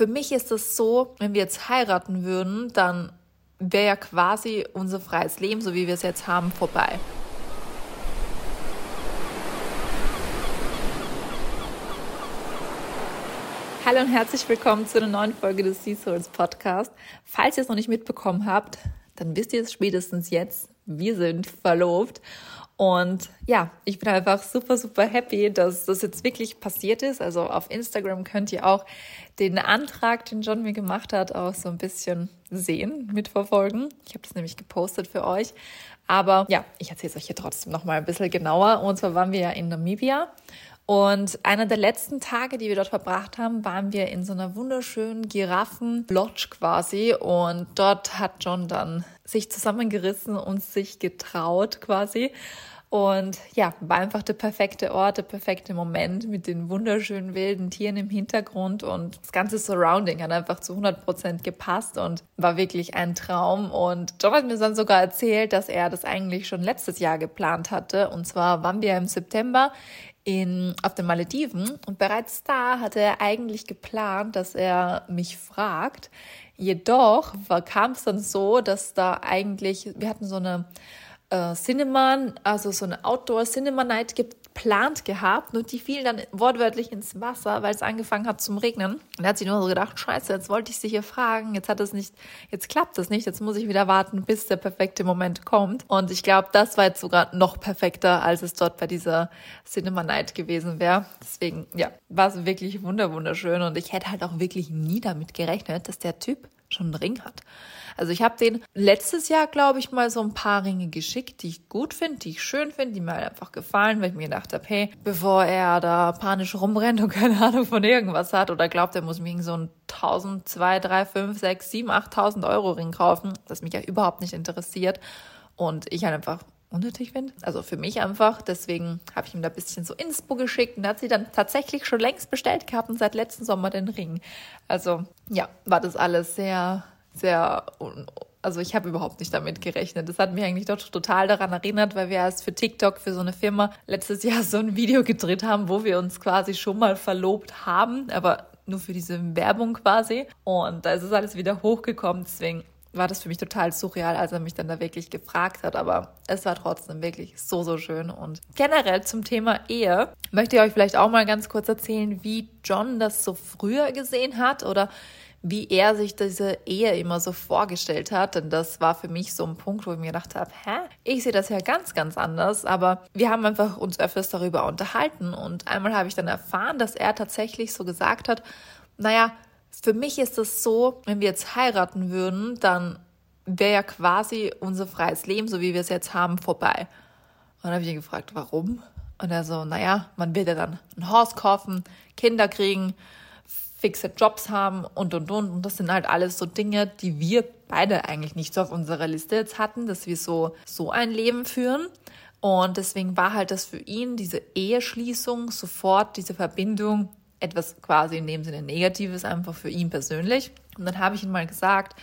für mich ist es so, wenn wir jetzt heiraten würden, dann wäre ja quasi unser freies Leben, so wie wir es jetzt haben, vorbei. Hallo und herzlich willkommen zu einer neuen Folge des Sea Souls Podcast. Falls ihr es noch nicht mitbekommen habt, dann wisst ihr es spätestens jetzt. Wir sind verlobt und ja, ich bin einfach super, super happy, dass das jetzt wirklich passiert ist. Also auf Instagram könnt ihr auch den Antrag, den John mir gemacht hat, auch so ein bisschen sehen, mitverfolgen. Ich habe das nämlich gepostet für euch. Aber ja, ich erzähle es euch hier trotzdem nochmal ein bisschen genauer. Und zwar waren wir ja in Namibia. Und einer der letzten Tage, die wir dort verbracht haben, waren wir in so einer wunderschönen Giraffen-Lodge quasi. Und dort hat John dann sich zusammengerissen und sich getraut quasi und ja, war einfach der perfekte Ort, der perfekte Moment mit den wunderschönen wilden Tieren im Hintergrund und das ganze Surrounding hat einfach zu 100 Prozent gepasst und war wirklich ein Traum. Und John hat mir dann sogar erzählt, dass er das eigentlich schon letztes Jahr geplant hatte. Und zwar waren wir im September in, auf den Malediven und bereits da hatte er eigentlich geplant, dass er mich fragt. Jedoch kam es dann so, dass da eigentlich, wir hatten so eine äh, Cinema, also so eine Outdoor Cinema Night geplant gehabt, nur die fielen dann wortwörtlich ins Wasser, weil es angefangen hat zum Regnen. Und er hat sich nur so gedacht, scheiße, jetzt wollte ich sie hier fragen, jetzt hat es nicht, jetzt klappt es nicht, jetzt muss ich wieder warten, bis der perfekte Moment kommt. Und ich glaube, das war jetzt sogar noch perfekter, als es dort bei dieser Cinema Night gewesen wäre. Deswegen, ja, war es wirklich wunderschön und ich hätte halt auch wirklich nie damit gerechnet, dass der Typ schon einen Ring hat. Also ich habe den letztes Jahr, glaube ich, mal so ein paar Ringe geschickt, die ich gut finde, die ich schön finde, die mir halt einfach gefallen, weil ich mir gedacht habe, hey, bevor er da panisch rumrennt und keine Ahnung von irgendwas hat oder glaubt, er muss mir so ein 1000, 2, 3, 5, 6, 7, 8000 Euro Ring kaufen, das mich ja überhaupt nicht interessiert und ich halt einfach unnötig finde. Also für mich einfach. Deswegen habe ich ihm da ein bisschen so Inspo geschickt und hat sie dann tatsächlich schon längst bestellt gehabt und seit letzten Sommer den Ring. Also ja, war das alles sehr, sehr also ich habe überhaupt nicht damit gerechnet. Das hat mich eigentlich doch total daran erinnert, weil wir erst für TikTok, für so eine Firma, letztes Jahr so ein Video gedreht haben, wo wir uns quasi schon mal verlobt haben, aber nur für diese Werbung quasi. Und da ist es alles wieder hochgekommen. Deswegen war das für mich total surreal, als er mich dann da wirklich gefragt hat. Aber es war trotzdem wirklich so, so schön. Und generell zum Thema Ehe möchte ich euch vielleicht auch mal ganz kurz erzählen, wie John das so früher gesehen hat oder wie er sich diese Ehe immer so vorgestellt hat. Denn das war für mich so ein Punkt, wo ich mir gedacht habe, hä? Ich sehe das ja ganz, ganz anders. Aber wir haben einfach uns öfters darüber unterhalten. Und einmal habe ich dann erfahren, dass er tatsächlich so gesagt hat, naja, für mich ist es so, wenn wir jetzt heiraten würden, dann wäre ja quasi unser freies Leben, so wie wir es jetzt haben, vorbei. Und dann habe ich ihn gefragt, warum? Und er so, naja, man will ja dann ein Haus kaufen, Kinder kriegen, fixe Jobs haben und und und. Und das sind halt alles so Dinge, die wir beide eigentlich nicht so auf unserer Liste jetzt hatten, dass wir so, so ein Leben führen. Und deswegen war halt das für ihn, diese Eheschließung, sofort diese Verbindung, etwas quasi in dem Sinne Negatives einfach für ihn persönlich. Und dann habe ich ihm mal gesagt,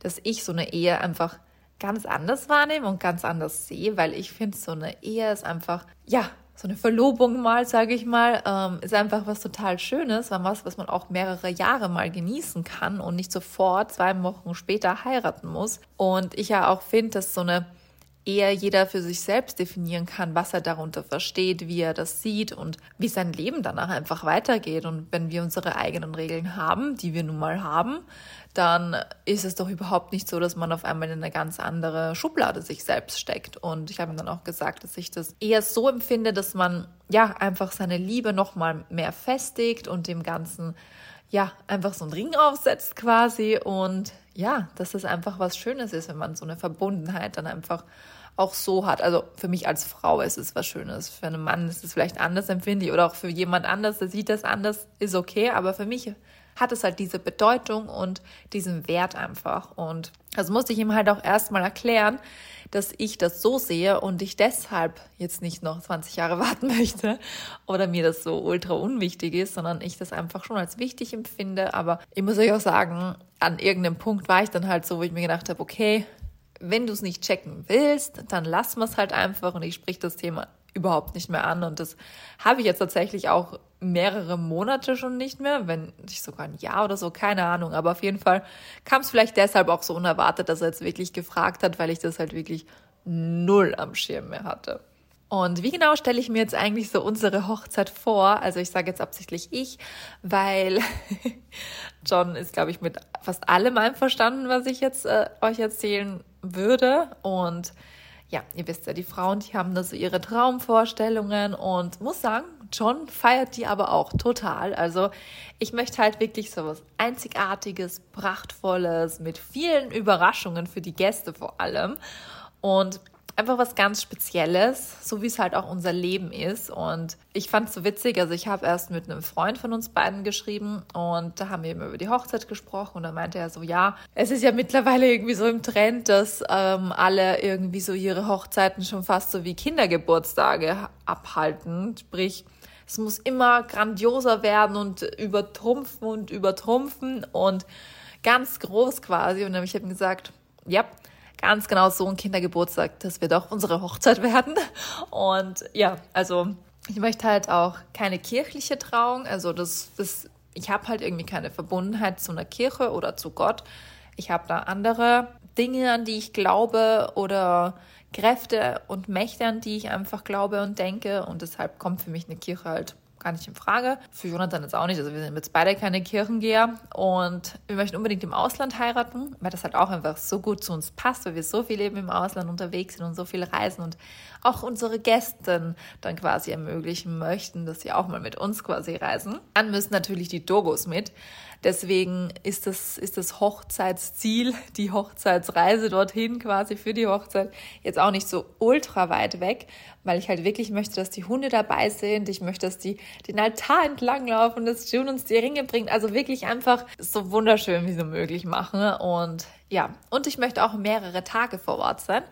dass ich so eine Ehe einfach ganz anders wahrnehme und ganz anders sehe, weil ich finde, so eine Ehe ist einfach, ja, so eine Verlobung mal, sage ich mal, ähm, ist einfach was total Schönes, was, was man auch mehrere Jahre mal genießen kann und nicht sofort zwei Wochen später heiraten muss. Und ich ja auch finde, dass so eine eher jeder für sich selbst definieren kann, was er darunter versteht, wie er das sieht und wie sein Leben danach einfach weitergeht. Und wenn wir unsere eigenen Regeln haben, die wir nun mal haben, dann ist es doch überhaupt nicht so, dass man auf einmal in eine ganz andere Schublade sich selbst steckt. Und ich habe ihm dann auch gesagt, dass ich das eher so empfinde, dass man ja einfach seine Liebe noch mal mehr festigt und dem Ganzen ja einfach so einen Ring aufsetzt quasi und ja, dass es einfach was Schönes ist, wenn man so eine Verbundenheit dann einfach auch so hat. Also für mich als Frau ist es was Schönes. Für einen Mann ist es vielleicht anders empfindlich oder auch für jemand anders, der sieht das anders, ist okay. Aber für mich hat es halt diese Bedeutung und diesen Wert einfach. Und das musste ich ihm halt auch erstmal erklären, dass ich das so sehe und ich deshalb jetzt nicht noch 20 Jahre warten möchte oder mir das so ultra unwichtig ist, sondern ich das einfach schon als wichtig empfinde. Aber ich muss euch auch sagen, an irgendeinem Punkt war ich dann halt so, wo ich mir gedacht habe, okay, wenn du es nicht checken willst, dann lassen wir es halt einfach und ich sprich das Thema überhaupt nicht mehr an. Und das habe ich jetzt tatsächlich auch mehrere Monate schon nicht mehr, wenn nicht sogar ein Jahr oder so, keine Ahnung. Aber auf jeden Fall kam es vielleicht deshalb auch so unerwartet, dass er jetzt wirklich gefragt hat, weil ich das halt wirklich null am Schirm mehr hatte. Und wie genau stelle ich mir jetzt eigentlich so unsere Hochzeit vor? Also ich sage jetzt absichtlich ich, weil John ist, glaube ich, mit fast allem einverstanden, was ich jetzt äh, euch erzählen würde. Und ja, ihr wisst ja, die Frauen, die haben da so ihre Traumvorstellungen und muss sagen, John feiert die aber auch total. Also ich möchte halt wirklich so was Einzigartiges, Prachtvolles, mit vielen Überraschungen für die Gäste vor allem. Und einfach was ganz Spezielles, so wie es halt auch unser Leben ist. Und ich fand es so witzig, also ich habe erst mit einem Freund von uns beiden geschrieben und da haben wir eben über die Hochzeit gesprochen und dann meinte er so, ja, es ist ja mittlerweile irgendwie so im Trend, dass ähm, alle irgendwie so ihre Hochzeiten schon fast so wie Kindergeburtstage abhalten. Sprich, es muss immer grandioser werden und übertrumpfen und übertrumpfen und ganz groß quasi. Und dann habe ich eben gesagt, ja, ganz genau so ein Kindergeburtstag, das wird auch unsere Hochzeit werden. Und ja, also ich möchte halt auch keine kirchliche Trauung. Also das, das ich habe halt irgendwie keine Verbundenheit zu einer Kirche oder zu Gott. Ich habe da andere Dinge, an die ich glaube oder Kräfte und Mächte, an die ich einfach glaube und denke. Und deshalb kommt für mich eine Kirche halt gar nicht in Frage. Für Jonathan jetzt auch nicht. Also wir sind jetzt beide keine Kirchengeher und wir möchten unbedingt im Ausland heiraten, weil das halt auch einfach so gut zu uns passt, weil wir so viel eben im Ausland unterwegs sind und so viel reisen und auch unsere Gästen dann quasi ermöglichen möchten, dass sie auch mal mit uns quasi reisen. Dann müssen natürlich die Dogos mit. Deswegen ist das, ist das Hochzeitsziel, die Hochzeitsreise dorthin quasi für die Hochzeit jetzt auch nicht so ultra weit weg, weil ich halt wirklich möchte, dass die Hunde dabei sind. Ich möchte, dass die den Altar entlanglaufen, dass June uns die Ringe bringt. Also wirklich einfach so wunderschön wie so möglich machen. Und ja, und ich möchte auch mehrere Tage vor Ort sein,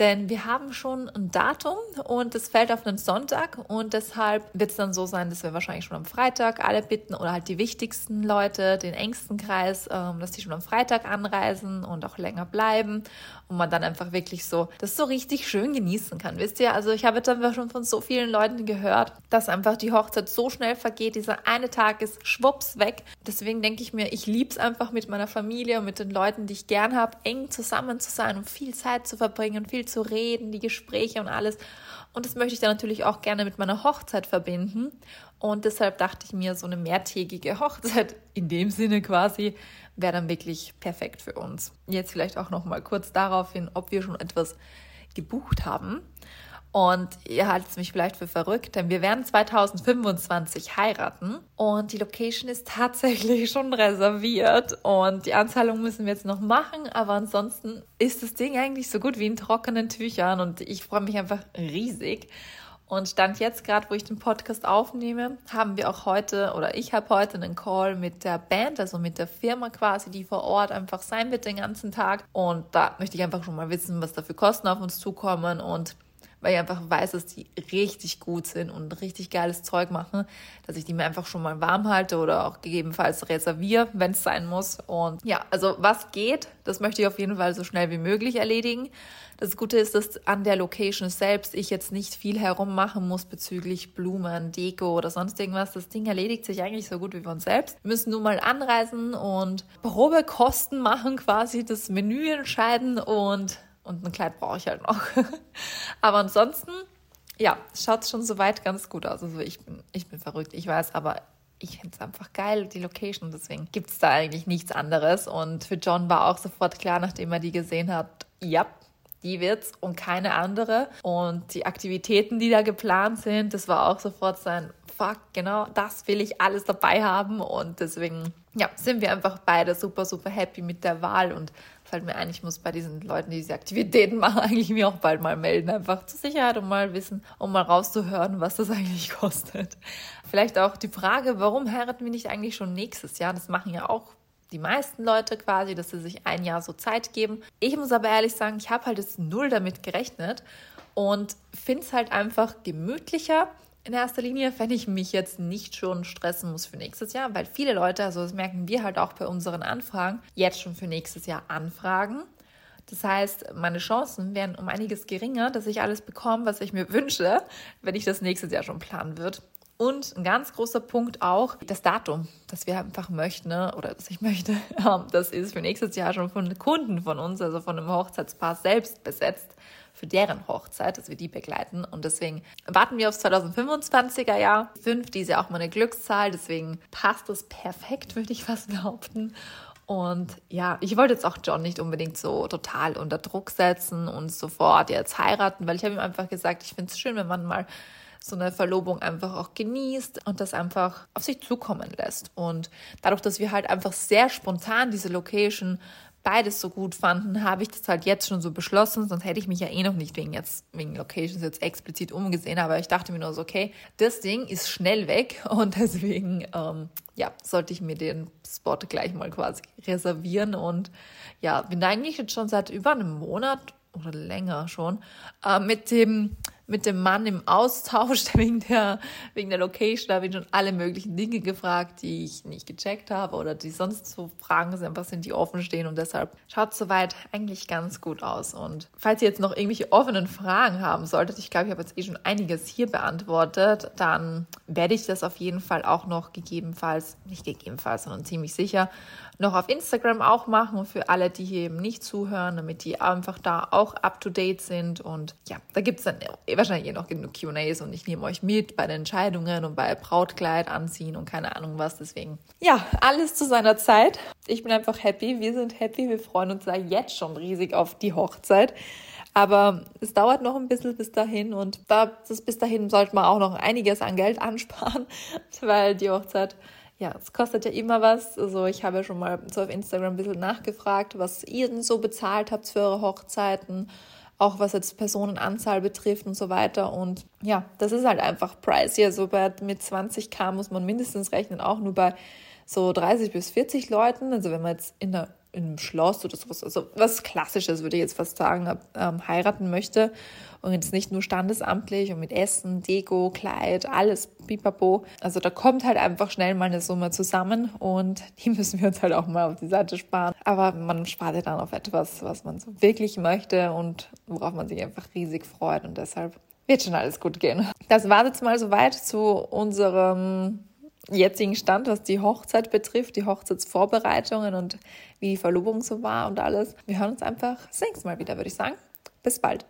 denn wir haben schon ein Datum und es fällt auf einen Sonntag und deshalb wird es dann so sein, dass wir wahrscheinlich schon am Freitag alle bitten oder halt die wichtigsten Leute, den engsten Kreis, ähm, dass die schon am Freitag anreisen und auch länger bleiben und man dann einfach wirklich so das so richtig schön genießen kann. Wisst ihr, also ich habe einfach schon von so vielen Leuten gehört, dass einfach die Hochzeit so schnell vergeht, dieser eine Tag ist schwupps weg. Deswegen denke ich mir, ich liebe es einfach mit meiner Familie und mit den Leuten, die ich gern habe, eng zusammen zu sein und viel Zeit zu verbringen, viel zu reden, die Gespräche und alles. Und das möchte ich dann natürlich auch gerne mit meiner Hochzeit verbinden. Und deshalb dachte ich mir, so eine mehrtägige Hochzeit in dem Sinne quasi wäre dann wirklich perfekt für uns. Jetzt vielleicht auch noch mal kurz darauf hin, ob wir schon etwas gebucht haben. Und ihr haltet mich vielleicht für verrückt, denn wir werden 2025 heiraten. Und die Location ist tatsächlich schon reserviert. Und die Anzahlung müssen wir jetzt noch machen, aber ansonsten ist das Ding eigentlich so gut wie in trockenen Tüchern. Und ich freue mich einfach riesig. Und stand jetzt gerade, wo ich den Podcast aufnehme, haben wir auch heute oder ich habe heute einen Call mit der Band, also mit der Firma quasi, die vor Ort einfach sein wird den ganzen Tag. Und da möchte ich einfach schon mal wissen, was da für Kosten auf uns zukommen. Und weil ich einfach weiß, dass die richtig gut sind und richtig geiles Zeug machen, dass ich die mir einfach schon mal warm halte oder auch gegebenenfalls reserviere, wenn es sein muss. Und ja, also was geht, das möchte ich auf jeden Fall so schnell wie möglich erledigen. Das Gute ist, dass an der Location selbst ich jetzt nicht viel herummachen muss bezüglich Blumen, Deko oder sonst irgendwas. Das Ding erledigt sich eigentlich so gut wie von selbst. Wir müssen nur mal anreisen und Probekosten machen, quasi das Menü entscheiden und und ein Kleid brauche ich halt noch. aber ansonsten, ja, schaut schon soweit ganz gut aus. Also ich bin, ich bin verrückt, ich weiß, aber ich finde es einfach geil, die Location. Deswegen gibt es da eigentlich nichts anderes. Und für John war auch sofort klar, nachdem er die gesehen hat, ja, die wird's und keine andere. Und die Aktivitäten, die da geplant sind, das war auch sofort sein, fuck, genau, das will ich alles dabei haben. Und deswegen, ja, sind wir einfach beide super, super happy mit der Wahl und fällt mir ein, ich muss bei diesen Leuten, die diese Aktivitäten machen, eigentlich mir auch bald mal melden, einfach zur Sicherheit, um mal wissen, um mal rauszuhören, was das eigentlich kostet. Vielleicht auch die Frage, warum heiraten wir nicht eigentlich schon nächstes Jahr? Das machen ja auch die meisten Leute quasi, dass sie sich ein Jahr so Zeit geben. Ich muss aber ehrlich sagen, ich habe halt jetzt null damit gerechnet und finde es halt einfach gemütlicher, in erster Linie, wenn ich mich jetzt nicht schon stressen muss für nächstes Jahr, weil viele Leute, also das merken wir halt auch bei unseren Anfragen, jetzt schon für nächstes Jahr anfragen. Das heißt, meine Chancen wären um einiges geringer, dass ich alles bekomme, was ich mir wünsche, wenn ich das nächstes Jahr schon planen würde. Und ein ganz großer Punkt auch das Datum, das wir einfach möchten, ne, oder das ich möchte, ähm, das ist für nächstes Jahr schon von Kunden von uns, also von einem Hochzeitspaar selbst besetzt für deren Hochzeit, dass wir die begleiten. Und deswegen warten wir aufs 2025er Jahr. Fünf, die ist ja auch meine Glückszahl, deswegen passt das perfekt, würde ich fast behaupten. Und ja, ich wollte jetzt auch John nicht unbedingt so total unter Druck setzen und sofort jetzt heiraten, weil ich habe ihm einfach gesagt, ich finde es schön, wenn man mal so eine Verlobung einfach auch genießt und das einfach auf sich zukommen lässt. Und dadurch, dass wir halt einfach sehr spontan diese Location beides so gut fanden, habe ich das halt jetzt schon so beschlossen, sonst hätte ich mich ja eh noch nicht wegen jetzt wegen Locations jetzt explizit umgesehen, aber ich dachte mir nur so, okay, das Ding ist schnell weg und deswegen ähm, ja, sollte ich mir den Spot gleich mal quasi reservieren und ja, bin eigentlich jetzt schon seit über einem Monat oder länger schon äh, mit dem mit dem Mann im Austausch wegen der, wegen der Location. Da habe ich schon alle möglichen Dinge gefragt, die ich nicht gecheckt habe oder die sonst so Fragen sind, einfach sind, die offen stehen. Und deshalb schaut soweit eigentlich ganz gut aus. Und falls ihr jetzt noch irgendwelche offenen Fragen haben solltet, ich glaube, ich habe jetzt eh schon einiges hier beantwortet, dann werde ich das auf jeden Fall auch noch gegebenenfalls, nicht gegebenenfalls, sondern ziemlich sicher, noch auf Instagram auch machen für alle, die hier eben nicht zuhören, damit die einfach da auch up to date sind. Und ja, da gibt es dann wahrscheinlich eh noch genug QAs und ich nehme euch mit bei den Entscheidungen und bei Brautkleid anziehen und keine Ahnung was. Deswegen, ja, alles zu seiner Zeit. Ich bin einfach happy. Wir sind happy. Wir freuen uns da jetzt schon riesig auf die Hochzeit. Aber es dauert noch ein bisschen bis dahin und da, bis dahin sollte man auch noch einiges an Geld ansparen, weil die Hochzeit ja, es kostet ja immer was. Also ich habe ja schon mal so auf Instagram ein bisschen nachgefragt, was ihr denn so bezahlt habt für eure Hochzeiten, auch was jetzt Personenanzahl betrifft und so weiter. Und ja, das ist halt einfach pricey. Also bei, mit 20k muss man mindestens rechnen, auch nur bei so 30 bis 40 Leuten. Also wenn man jetzt in der in einem Schloss oder sowas, also was Klassisches würde ich jetzt fast sagen, ähm, heiraten möchte und jetzt nicht nur standesamtlich und mit Essen, Deko, Kleid, alles pipapo. Also da kommt halt einfach schnell mal eine Summe zusammen und die müssen wir uns halt auch mal auf die Seite sparen. Aber man spart ja dann auf etwas, was man so wirklich möchte und worauf man sich einfach riesig freut und deshalb wird schon alles gut gehen. Das war jetzt mal soweit zu unserem jetzigen Stand, was die Hochzeit betrifft, die Hochzeitsvorbereitungen und wie die Verlobung so war und alles. Wir hören uns einfach das nächste Mal wieder, würde ich sagen. Bis bald.